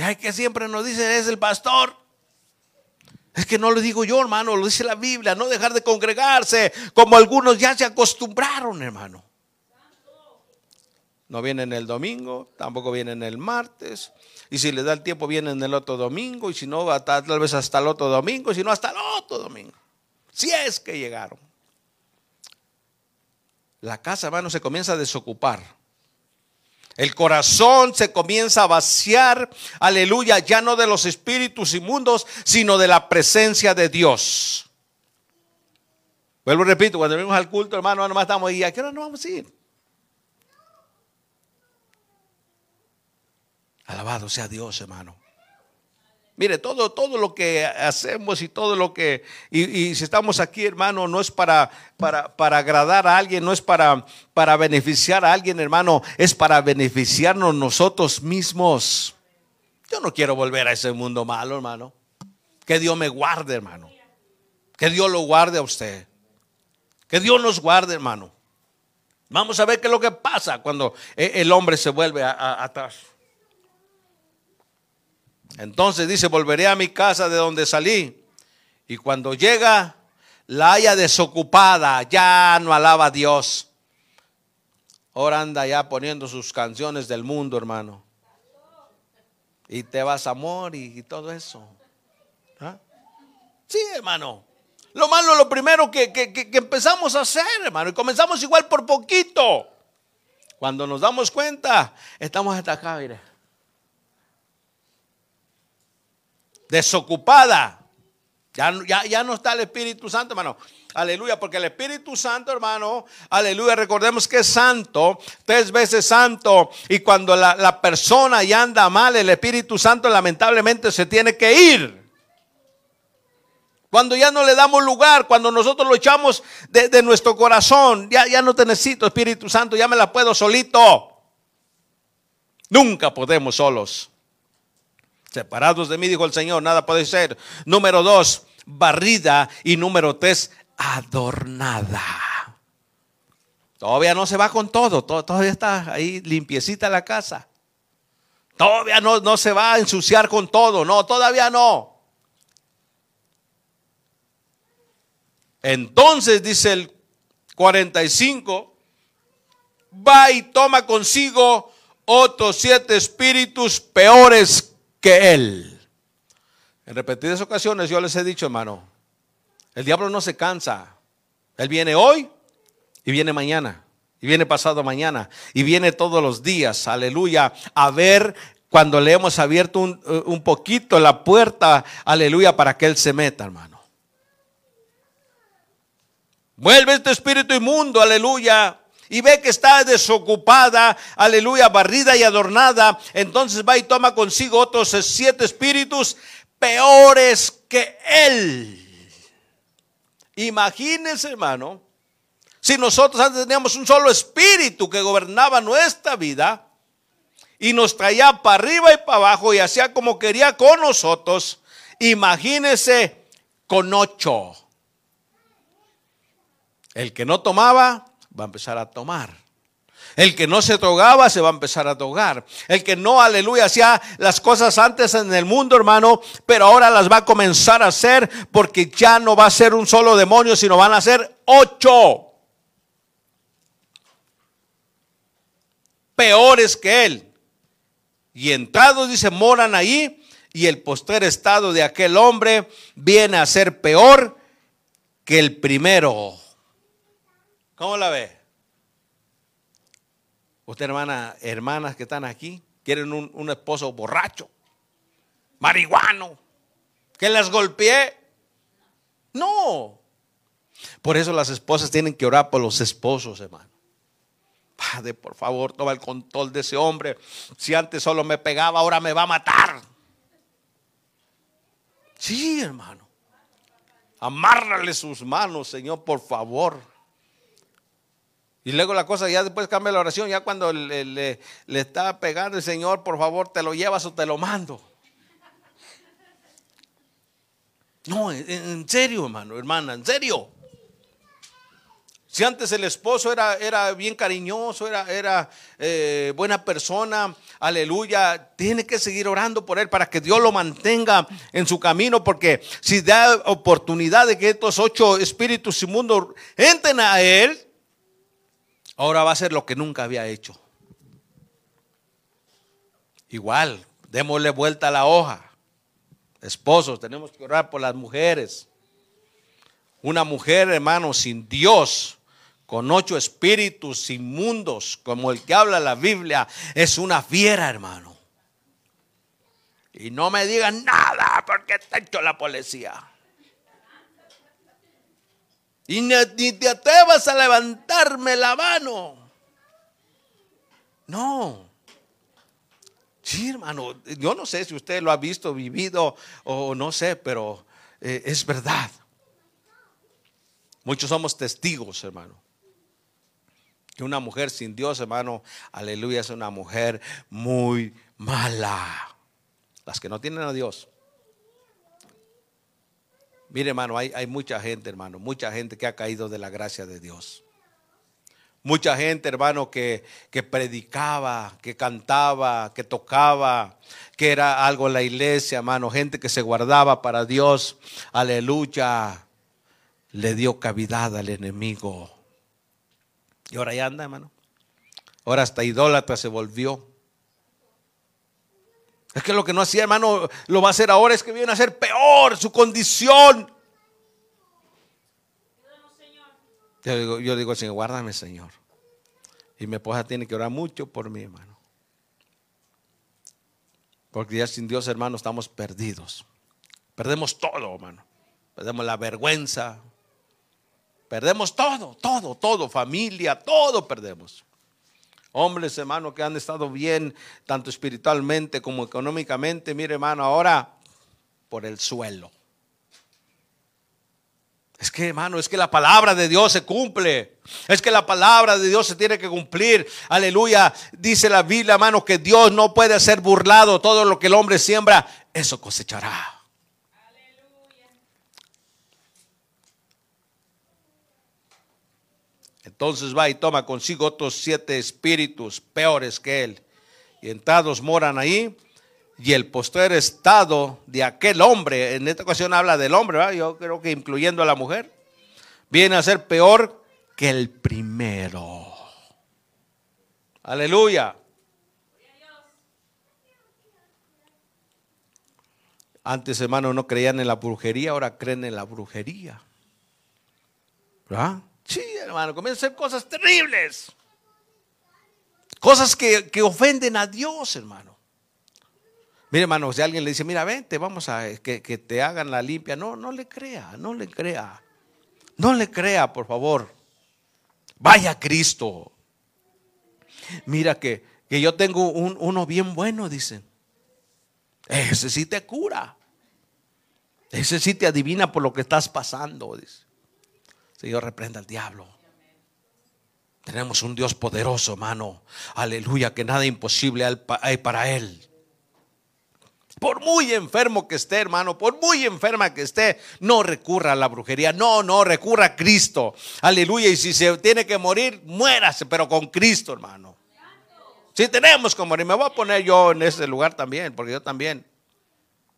Ay, que siempre nos dicen es el pastor. Es que no lo digo yo, hermano, lo dice la Biblia, no dejar de congregarse, como algunos ya se acostumbraron, hermano. No vienen el domingo, tampoco vienen el martes. Y si les da el tiempo, vienen el otro domingo. Y si no, tal vez hasta el otro domingo. Y si no, hasta el otro domingo. Si es que llegaron. La casa, hermano, se comienza a desocupar. El corazón se comienza a vaciar, aleluya, ya no de los espíritus inmundos, sino de la presencia de Dios. Vuelvo, repito, cuando venimos al culto, hermano, nomás estamos ahí, ¿a qué hora nos vamos a ir? Alabado sea Dios, hermano. Mire, todo, todo lo que hacemos y todo lo que, y, si estamos aquí, hermano, no es para, para, para, agradar a alguien, no es para, para beneficiar a alguien, hermano, es para beneficiarnos nosotros mismos. Yo no quiero volver a ese mundo malo, hermano. Que Dios me guarde, hermano. Que Dios lo guarde a usted. Que Dios nos guarde, hermano. Vamos a ver qué es lo que pasa cuando el hombre se vuelve atrás. Entonces dice, volveré a mi casa de donde salí. Y cuando llega, la haya desocupada, ya no alaba a Dios. Ahora anda ya poniendo sus canciones del mundo, hermano. Y te vas amor y, todo eso. ¿Ah? Sí, hermano. Lo malo, lo primero que, que, empezamos a hacer, hermano. Y comenzamos igual por poquito. Cuando nos damos cuenta, estamos hasta acá, mire. Desocupada. Ya, ya, ya, no está el Espíritu Santo, hermano. Aleluya, porque el Espíritu Santo, hermano, aleluya, recordemos que es santo, tres veces santo. Y cuando la, persona ya anda mal, el Espíritu Santo lamentablemente se tiene que ir. Cuando ya no le damos lugar, cuando nosotros lo echamos de, de nuestro corazón, ya, ya no te necesito, Espíritu Santo, ya me la puedo solito. Nunca podemos solos. Separados de mí, dijo el Señor, nada puede ser. Número dos, barrida. Y número tres, adornada. Todavía no se va con todo, todavía está ahí limpiecita la casa. Todavía no, no se va a ensuciar con todo, no, todavía no. Entonces dice el 45, va y toma consigo otros siete espíritus peores que Él. En repetidas ocasiones yo les he dicho, hermano, el diablo no se cansa. Él viene hoy y viene mañana. Y viene pasado mañana. Y viene todos los días. Aleluya. A ver cuando le hemos abierto un, un poquito la puerta. Aleluya. Para que Él se meta, hermano. Vuelve este espíritu inmundo. Aleluya y ve que está desocupada, aleluya, barrida y adornada, entonces va y toma consigo otros siete espíritus peores que él. Imagínense, hermano, si nosotros antes teníamos un solo espíritu que gobernaba nuestra vida y nos traía para arriba y para abajo y hacía como quería con nosotros, imagínense con ocho. El que no tomaba, va a empezar a tomar. El que no se drogaba se va a empezar a drogar. El que no, aleluya, hacía las cosas antes en el mundo, hermano, pero ahora las va a comenzar a hacer porque ya no va a ser un solo demonio, sino van a ser ocho. Peores que él. Y entrados, dice, moran ahí. Y el poster estado de aquel hombre viene a ser peor que el primero. ¿Cómo la ve? Usted, hermana, hermanas que están aquí, quieren un, esposo borracho, marihuano, que las golpee. No. Por eso las esposas tienen que orar por los esposos, hermano. Padre, por favor, toma el control de ese hombre. Si antes solo me pegaba, ahora me va a matar. Sí, hermano. Amárrale sus manos, Señor, por favor. Y luego la cosa ya después cambia la oración, ya cuando le, le, está pegando el Señor, por favor, te lo llevas o te lo mando. No, en serio, hermano, hermana, en serio. Si antes el esposo era, era bien cariñoso, era, era eh, buena persona, aleluya, tiene que seguir orando por él para que Dios lo mantenga en su camino, porque si da oportunidad de que estos ocho espíritus inmundos entren a él, ahora va a ser lo que nunca había hecho. Igual, démosle vuelta a la hoja. Esposos, tenemos que orar por las mujeres. Una mujer, hermano, sin Dios con ocho espíritus inmundos, como el que habla la Biblia, es una fiera, hermano. Y no me digan nada porque está hecho la policía. Y ni, te atrevas a levantarme la mano. No. Sí, hermano, yo no sé si usted lo ha visto, vivido o no sé, pero eh, es verdad. Muchos somos testigos, hermano. Que una mujer sin Dios, hermano, aleluya, es una mujer muy mala. Las que no tienen a Dios. Mire, hermano, hay, hay mucha gente, hermano, mucha gente que ha caído de la gracia de Dios. Mucha gente, hermano, que, que, predicaba, que cantaba, que tocaba, que era algo en la iglesia, hermano. Gente que se guardaba para Dios. Aleluya. Le dio cavidad al enemigo. Y ahora ya anda, hermano. Ahora hasta idólatra se volvió. Es que lo que no hacía, hermano, lo va a hacer ahora, es que viene a ser peor su condición. Yo digo, yo digo, Señor, guárdame, Señor. Y mi esposa tiene que orar mucho por mí, hermano. Porque ya sin Dios, hermano, estamos perdidos. Perdemos todo, hermano. Perdemos la vergüenza, Perdemos todo, todo, todo, familia, todo perdemos. Hombres, hermano, que han estado bien, tanto espiritualmente como económicamente, mire, hermano, ahora por el suelo. Es que, hermano, es que la palabra de Dios se cumple. Es que la palabra de Dios se tiene que cumplir. Aleluya. Dice la Biblia, hermano, que Dios no puede ser burlado. Todo lo que el hombre siembra, eso cosechará. Entonces va y toma consigo otros siete espíritus peores que él. Y entrados moran ahí. Y el posterior estado de aquel hombre, en esta ocasión habla del hombre, yo creo que incluyendo a la mujer, viene a ser peor que el primero. Aleluya. Antes, hermano, no creían en la brujería, ahora creen en la brujería. ¿Verdad? Sí, hermano, comienzan a hacer cosas terribles. Cosas que, ofenden a Dios, hermano. Mire, hermano, si alguien le dice, mira, vente, vamos a que, te hagan la limpia. No, no le crea, no le crea. No le crea, por favor. Vaya Cristo. Mira que, que yo tengo un, uno bien bueno, dicen. Ese sí te cura. Ese sí te adivina por lo que estás pasando, dice. Señor, reprenda al diablo. Tenemos un Dios poderoso, hermano. Aleluya, que nada imposible hay para Él. Por muy enfermo que esté, hermano, por muy enferma que esté, no recurra a la brujería. No, no, recurra a Cristo. Aleluya. Y si se tiene que morir, muérase, pero con Cristo, hermano. Si tenemos que morir, me voy a poner yo en ese lugar también, porque yo también.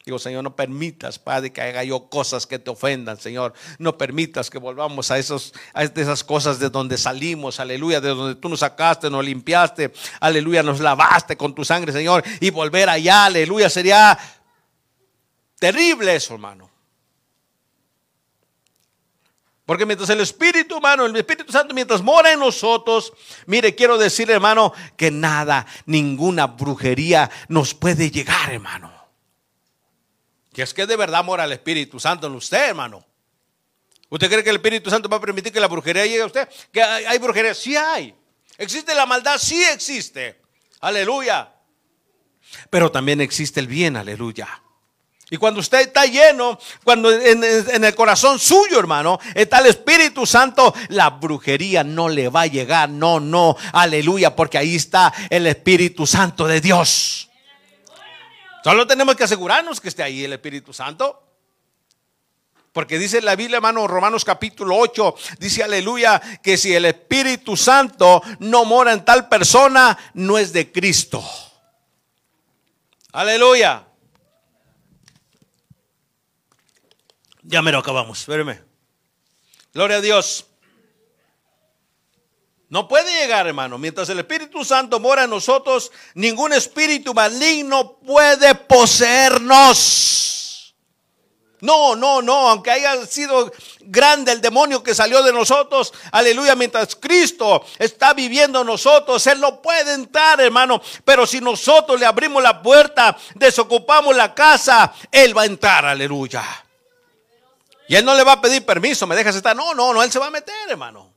Digo, Señor, no permitas, Padre, que haga yo cosas que te ofendan, Señor. No permitas que volvamos a, esos, a esas cosas de donde salimos, aleluya, de donde tú nos sacaste, nos limpiaste, aleluya, nos lavaste con tu sangre, Señor. Y volver allá, aleluya, sería terrible eso, hermano. Porque mientras el Espíritu, hermano, el Espíritu Santo, mientras mora en nosotros, mire, quiero decir, hermano, que nada, ninguna brujería nos puede llegar, hermano. Que es que de verdad mora el Espíritu Santo en usted, hermano. ¿Usted cree que el Espíritu Santo va a permitir que la brujería llegue a usted? ¿Que hay, brujería? Sí hay. ¿Existe la maldad? Sí existe. Aleluya. Pero también existe el bien, aleluya. Y cuando usted está lleno, cuando en, en, el corazón suyo, hermano, está el Espíritu Santo, la brujería no le va a llegar. No, no, aleluya, porque ahí está el Espíritu Santo de Dios. Solo tenemos que asegurarnos que esté ahí el Espíritu Santo. Porque dice la Biblia, hermano, Romanos capítulo 8, dice aleluya, que si el Espíritu Santo no mora en tal persona, no es de Cristo. Aleluya. Ya me lo acabamos, espérame. Gloria a Dios. No puede llegar, hermano. Mientras el Espíritu Santo mora en nosotros, ningún espíritu maligno puede poseernos. No, no, no, aunque haya sido grande el demonio que salió de nosotros, aleluya, mientras Cristo está viviendo en nosotros, Él no puede entrar, hermano, pero si nosotros le abrimos la puerta, desocupamos la casa, Él va a entrar, aleluya. Y Él no le va a pedir permiso, me dejas estar, no, no, no, Él se va a meter, hermano.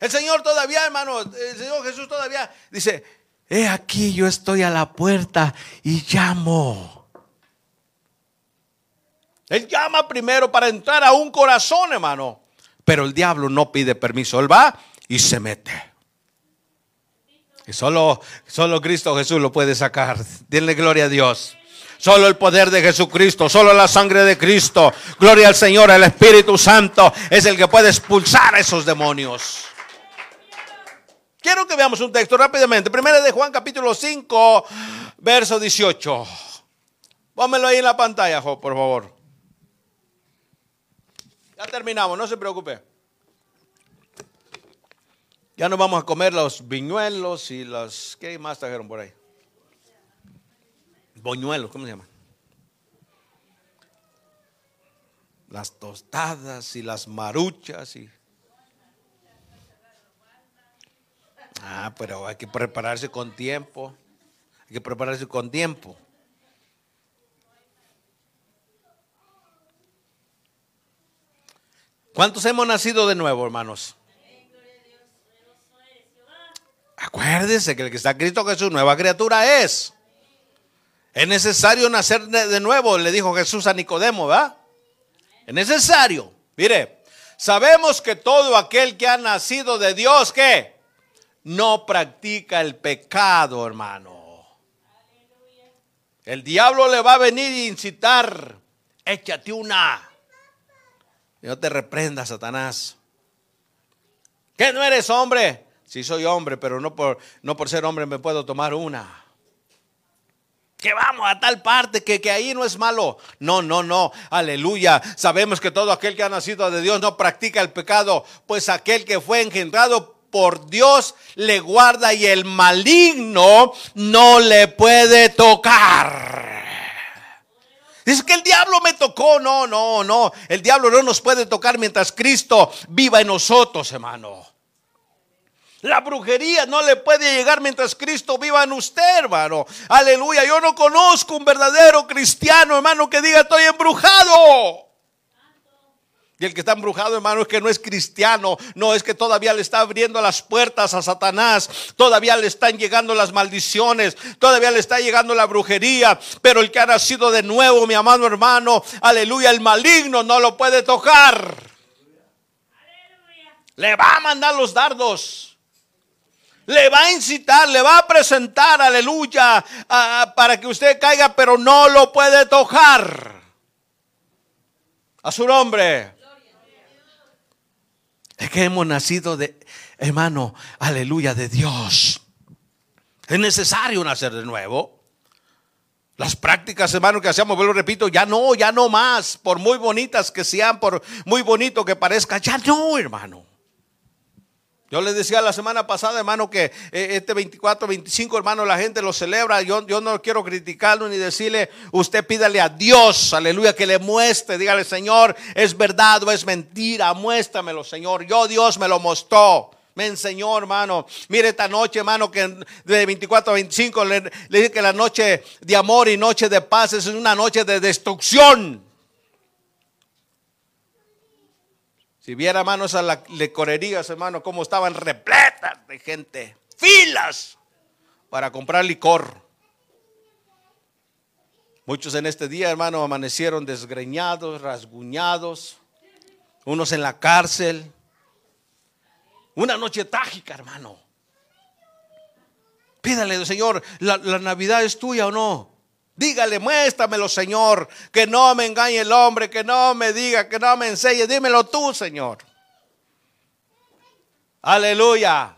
El Señor todavía, hermano, el Señor Jesús todavía dice, he aquí yo estoy a la puerta y llamo. Él llama primero para entrar a un corazón, hermano. Pero el diablo no pide permiso. Él va y se mete. Y solo, solo Cristo Jesús lo puede sacar. Denle gloria a Dios. Solo el poder de Jesucristo, solo la sangre de Cristo. Gloria al Señor, el Espíritu Santo es el que puede expulsar a esos demonios. Quiero que veamos un texto rápidamente. Primero de Juan capítulo 5, verso 18. Pónmelo ahí en la pantalla, por favor. Ya terminamos, no se preocupe. Ya nos vamos a comer los viñuelos y los... ¿Qué más trajeron por ahí? Boñuelos, ¿cómo se llama? Las tostadas y las maruchas y... Ah, pero hay que prepararse con tiempo. Hay que prepararse con tiempo. ¿Cuántos hemos nacido de nuevo, hermanos? Acuérdese que el que está Cristo Jesús, nueva criatura es. Es necesario nacer de nuevo, le dijo Jesús a Nicodemo, ¿verdad? Es necesario. Mire, sabemos que todo aquel que ha nacido de Dios, ¿qué? No practica el pecado, hermano. El diablo le va a venir a incitar. Échate una. No te reprenda, Satanás. ¿Qué no eres hombre? Sí soy hombre, pero no por, no por ser hombre me puedo tomar una. Que vamos a tal parte que, que ahí no es malo. No, no, no. Aleluya. Sabemos que todo aquel que ha nacido de Dios no practica el pecado, pues aquel que fue engendrado por Dios le guarda y el maligno no le puede tocar. Dice que el diablo me tocó. No, no, no. El diablo no nos puede tocar mientras Cristo viva en nosotros, hermano. La brujería no le puede llegar mientras Cristo viva en usted, hermano. Aleluya. Yo no conozco un verdadero cristiano, hermano, que diga estoy embrujado. Y el que está embrujado, hermano, es que no es cristiano. No es que todavía le está abriendo las puertas a Satanás. Todavía le están llegando las maldiciones. Todavía le está llegando la brujería. Pero el que ha nacido de nuevo, mi amado hermano, aleluya, el maligno no lo puede tocar. Le va a mandar los dardos. Le va a incitar, le va a presentar, aleluya, para que usted caiga, pero no lo puede tocar. A su nombre. Es que hemos nacido de, hermano, aleluya, de Dios. Es necesario nacer de nuevo. Las prácticas, hermano, que hacemos, lo repito, ya no, ya no más. Por muy bonitas que sean, por muy bonito que parezca, ya no, hermano. Yo les decía la semana pasada, hermano, que eh, este 24, 25, hermano, la gente lo celebra. Yo, yo no quiero criticarlo ni decirle, usted pídale a Dios, aleluya, que le muestre. Dígale, Señor, es verdad o es mentira. Muéstramelo, Señor. Yo, Dios, me lo mostró. Me enseñó, hermano. Mire esta noche, hermano, que de 24 a 25 le, le dije que la noche de amor y noche de paz es una noche de destrucción. Si viera, hermanos, a licorerías, hermano, cómo estaban repletas de gente, filas para comprar licor. Muchos en este día, hermano, amanecieron desgreñados, rasguñados, unos en la cárcel. Una noche trágica, hermano. Pídale, Señor, ¿la, ¿la, Navidad es tuya o no? Dígale, muéstramelo, Señor. Que no me engañe el hombre, que no me diga, que no me enseñe. Dímelo tú, Señor. Aleluya.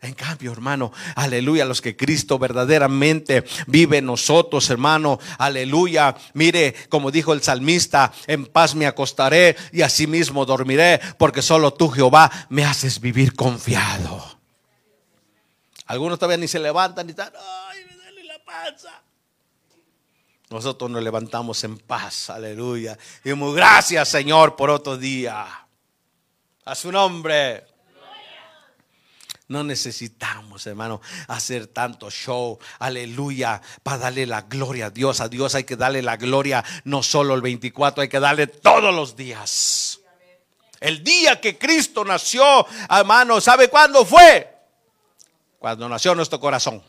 En cambio, hermano, aleluya, los que Cristo verdaderamente vive en nosotros, hermano, aleluya. Mire, como dijo el salmista, en paz me acostaré y asimismo dormiré, porque solo tú, Jehová, me haces vivir confiado. Algunos todavía ni se levantan ni están, ay, Nosotros nos levantamos en paz, aleluya. Y muy gracias, Señor, por otro día. A su nombre. No necesitamos, hermano, hacer tanto show, aleluya, para darle la gloria a Dios. A Dios hay que darle la gloria no solo el 24, hay que darle todos los días. El día que Cristo nació, hermano, ¿sabe cuándo fue? Cuando nació nuestro corazón.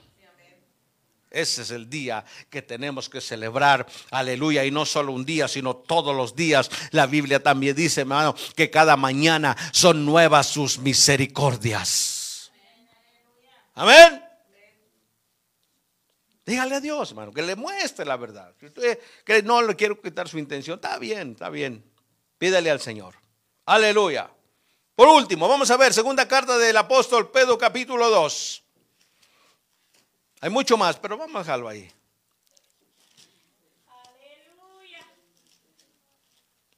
Ese es el día que tenemos que celebrar, aleluya, y no solo un día, sino todos los días. La Biblia también dice, hermano, que cada mañana son nuevas sus misericordias. Amén. Dígale a Dios, hermano, que le muestre la verdad. Que no le quiero quitar su intención, está bien, está bien. Pídele al Señor. Aleluya. Por último, vamos a ver, segunda carta del apóstol Pedro capítulo 2. Hay mucho más, pero vamos a dejarlo ahí.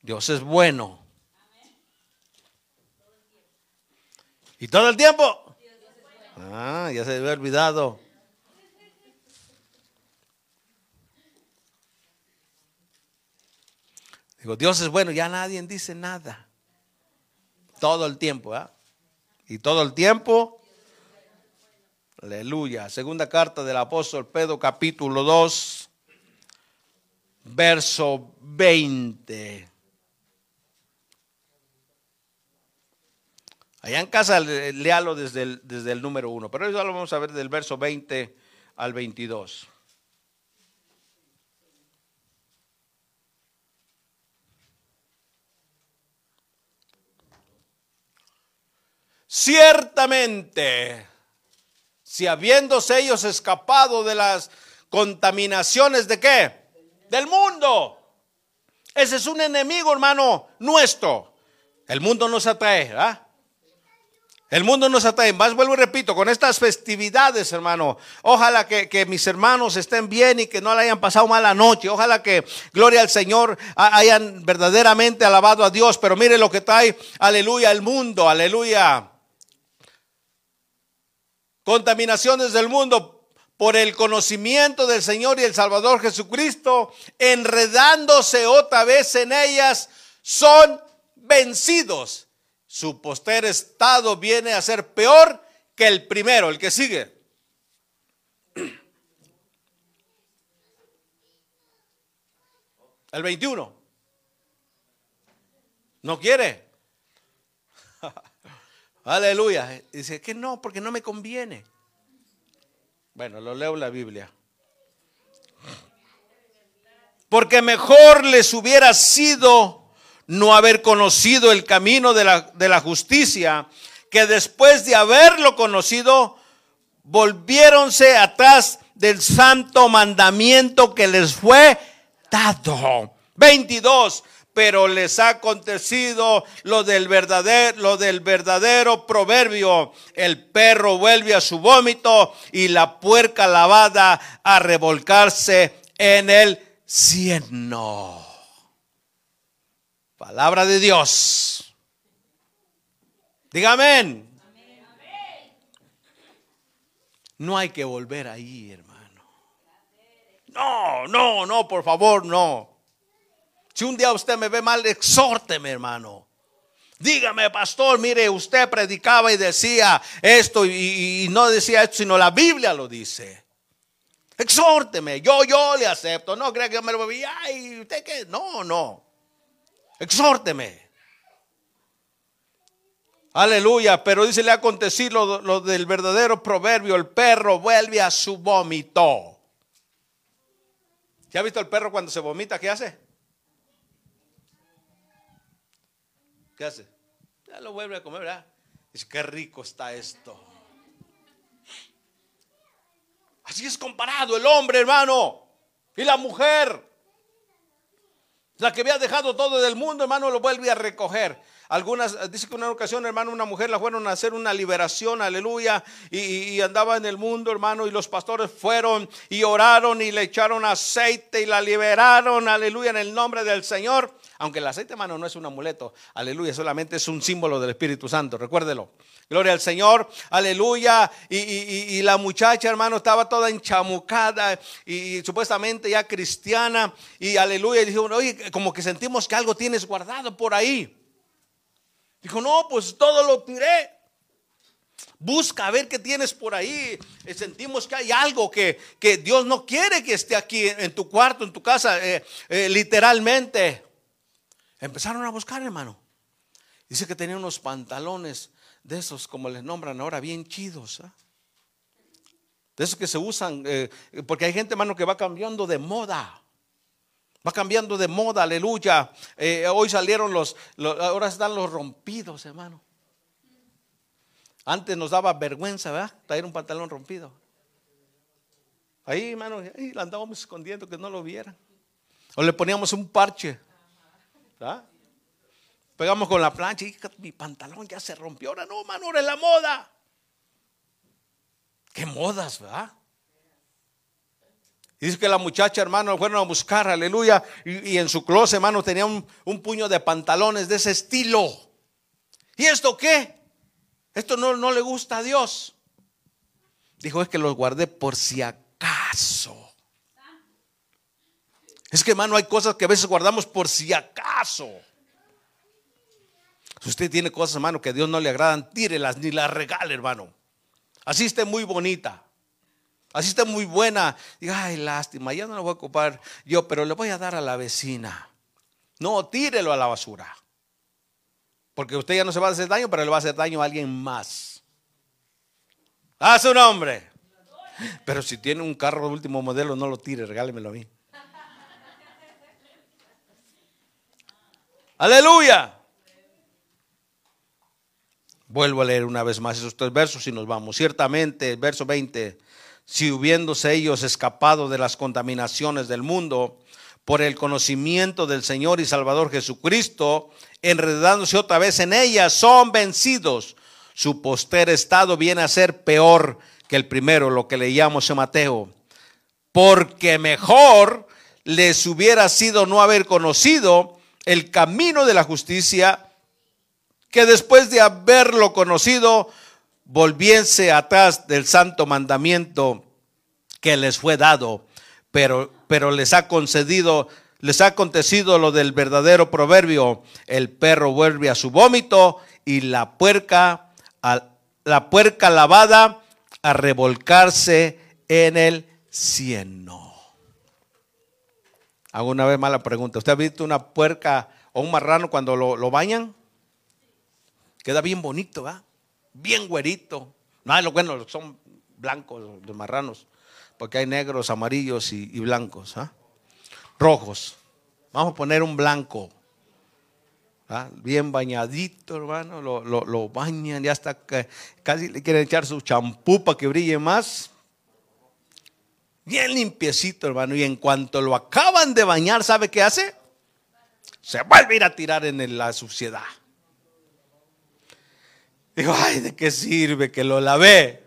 Dios es bueno. Y todo el tiempo. Ah, ya se había olvidado. Digo, Dios es bueno, ya nadie dice nada. Todo el tiempo, ¿ah? Y todo el tiempo. Aleluya. Segunda carta del apóstol Pedro, capítulo 2, verso 20. Allá en casa léalo desde el, número 1, pero eso lo vamos a ver del verso 20 al 22. Ciertamente, si habiéndose ellos escapado de las contaminaciones de qué? Del mundo. Ese es un enemigo, hermano, nuestro. El mundo nos atrae, ¿ah? El mundo nos atrae. Más vuelvo y repito, con estas festividades, hermano. Ojalá que, mis hermanos estén bien y que no le hayan pasado mala noche. Ojalá que, gloria al Señor, hayan verdaderamente alabado a Dios. Pero mire lo que trae, aleluya, el mundo, aleluya. Contaminaciones del mundo por el conocimiento del Señor y el Salvador Jesucristo, enredándose otra vez en ellas, son vencidos su poster estado viene a ser peor que el primero, el que sigue. El 21. No quiere. Aleluya. Dice que no, porque no me conviene. Bueno, lo leo la Biblia. Porque mejor les hubiera sido no haber conocido el camino de la, de la justicia, que después de haberlo conocido, volviéronse atrás del santo mandamiento que les fue dado. 22. Pero les ha acontecido lo del verdadero, lo del verdadero proverbio. El perro vuelve a su vómito y la puerca lavada a revolcarse en el cieno. Palabra de Dios. Dígame. No hay que volver ahí, hermano. No, no, no, por favor, no. Si un día usted me ve mal, exhórteme, hermano. Dígame, pastor, mire, usted predicaba y decía esto y, no decía esto, sino la Biblia lo dice. Exhórteme, yo, yo le acepto. No crea que yo me lo vi, ay, usted qué, no, no exhórteme. Aleluya, pero dice, le ha acontecido lo, del verdadero proverbio, el perro vuelve a su vómito. ¿Ya ha visto el perro cuando se vomita? ¿Qué hace? ¿Qué hace? Ya lo vuelve a comer, ¿verdad? Dice, qué rico está esto. Así es comparado el hombre, hermano, y la mujer. La que había dejado todo del mundo, hermano, lo vuelve a recoger. Algunas, dice que una ocasión, hermano, una mujer la fueron a hacer una liberación, aleluya, y, andaba en el mundo, hermano, y los pastores fueron y oraron y le echaron aceite y la liberaron, aleluya, en el nombre del Señor. Aunque el aceite, hermano, no es un amuleto, aleluya, solamente es un símbolo del Espíritu Santo, recuérdelo. Gloria al Señor, aleluya. Y, la muchacha, hermano, estaba toda enchamucada y, supuestamente ya cristiana. Y aleluya, y dijo, oye, como que sentimos que algo tienes guardado por ahí. Dijo, no, pues todo lo tiré. Busca a ver qué tienes por ahí. Eh, sentimos que hay algo que, Dios no quiere que esté aquí en tu cuarto, en tu casa, eh, eh, literalmente. Empezaron a buscar, hermano. Dice que tenía unos pantalones de esos, como les nombran ahora, bien chidos. ¿ah? De esos que se usan, porque hay gente, hermano, que va cambiando de moda. Va cambiando de moda, aleluya. Eh, hoy salieron los, ahora están los rompidos, hermano. Antes nos daba vergüenza, ¿verdad? Traer un pantalón rompido. Ahí, hermano, ahí lo andábamos escondiendo que no lo vieran. O le poníamos un parche. ¿verdad? Pegamos con la plancha y mi pantalón ya se rompió. Ahora no, hermano, ahora es la moda. Qué modas, ¿verdad? Y dice que la muchacha, hermano, fueron a buscar, aleluya. Y, en su closet, hermano, tenía un, puño de pantalones de ese estilo. ¿Y esto qué? Esto no, no le gusta a Dios. Dijo, es que los guardé por si acaso. Es que, hermano, hay cosas que a veces guardamos por si acaso. Si usted tiene cosas, hermano, que a Dios no le agradan, tírelas ni las regale, hermano. Así esté muy bonita. Así está muy buena. Diga, ay, lástima, ya no la voy a ocupar yo, pero le voy a dar a la vecina. No, tírelo a la basura. Porque usted ya no se va a hacer daño, pero le va a hacer daño a alguien más. A su nombre. Pero si tiene un carro de último modelo, no lo tire, regálemelo a mí. Aleluya. Vuelvo a leer una vez más esos tres versos y nos vamos. Ciertamente, verso 20 si hubiéndose ellos escapado de las contaminaciones del mundo por el conocimiento del Señor y Salvador Jesucristo, enredándose otra vez en ellas, son vencidos. Su poster estado viene a ser peor que el primero, lo que leíamos en Mateo. Porque mejor les hubiera sido no haber conocido el camino de la justicia, que después de haberlo conocido, volviese atrás del santo mandamiento que les fue dado, pero, pero les ha concedido, les ha acontecido lo del verdadero proverbio, el perro vuelve a su vómito y la puerca, la puerca lavada a revolcarse en el cieno. Hago una vez mala pregunta. ¿Usted ha visto una puerca o un marrano cuando lo, lo bañan? Queda bien bonito, ¿va? Bien güerito. No, lo bueno, son blancos los marranos, porque hay negros, amarillos y, blancos, ¿ah? rojos. Vamos a poner un blanco. ¿ah? Bien bañadito, hermano, lo, bañan, ya hasta casi le quieren echar su champú para que brille más. Bien limpiecito, hermano. Y en cuanto lo acaban de bañar, ¿sabe qué hace? Se vuelve a tirar en la suciedad. Digo, ay, ¿de qué sirve que lo lavé?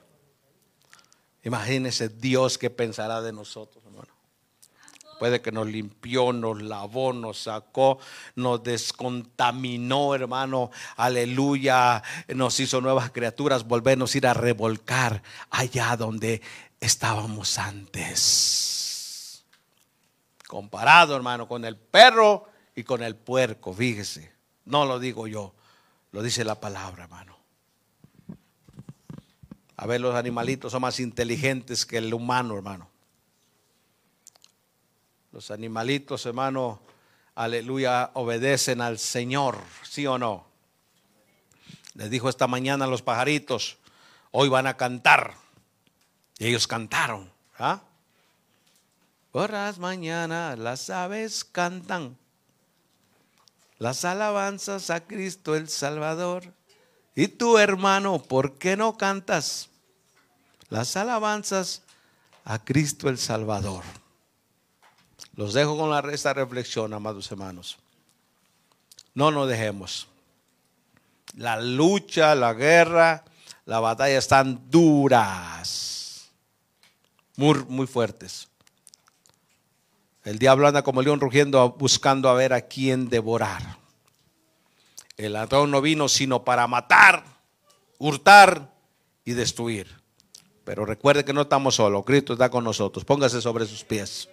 Imagínese Dios que pensará de nosotros, hermano. Puede que nos limpió, nos lavó, nos sacó, nos descontaminó, hermano. Aleluya. Nos hizo nuevas criaturas. Volvernos a ir a revolcar allá donde estábamos antes. Comparado, hermano, con el perro y con el puerco. Fíjese. No lo digo yo. Lo dice la palabra, hermano. A ver, los animalitos son más inteligentes que el humano, hermano. Los animalitos, hermano, aleluya, obedecen al Señor, ¿sí o no? Les dijo esta mañana a los pajaritos, hoy van a cantar. Y ellos cantaron. ¿ah? Por las mañanas las aves cantan las alabanzas a Cristo el Salvador. Y tu hermano, ¿por qué no cantas las alabanzas a Cristo el Salvador. Los dejo con la, esta reflexión, amados hermanos. No nos dejemos. La lucha, la guerra, la batalla están duras, muy, muy fuertes. El diablo anda como león rugiendo buscando a ver a quién devorar. El ladrón no vino sino para matar, hurtar y destruir. Pero recuerde que no estamos solos, Cristo está con nosotros. Póngase sobre sus pies.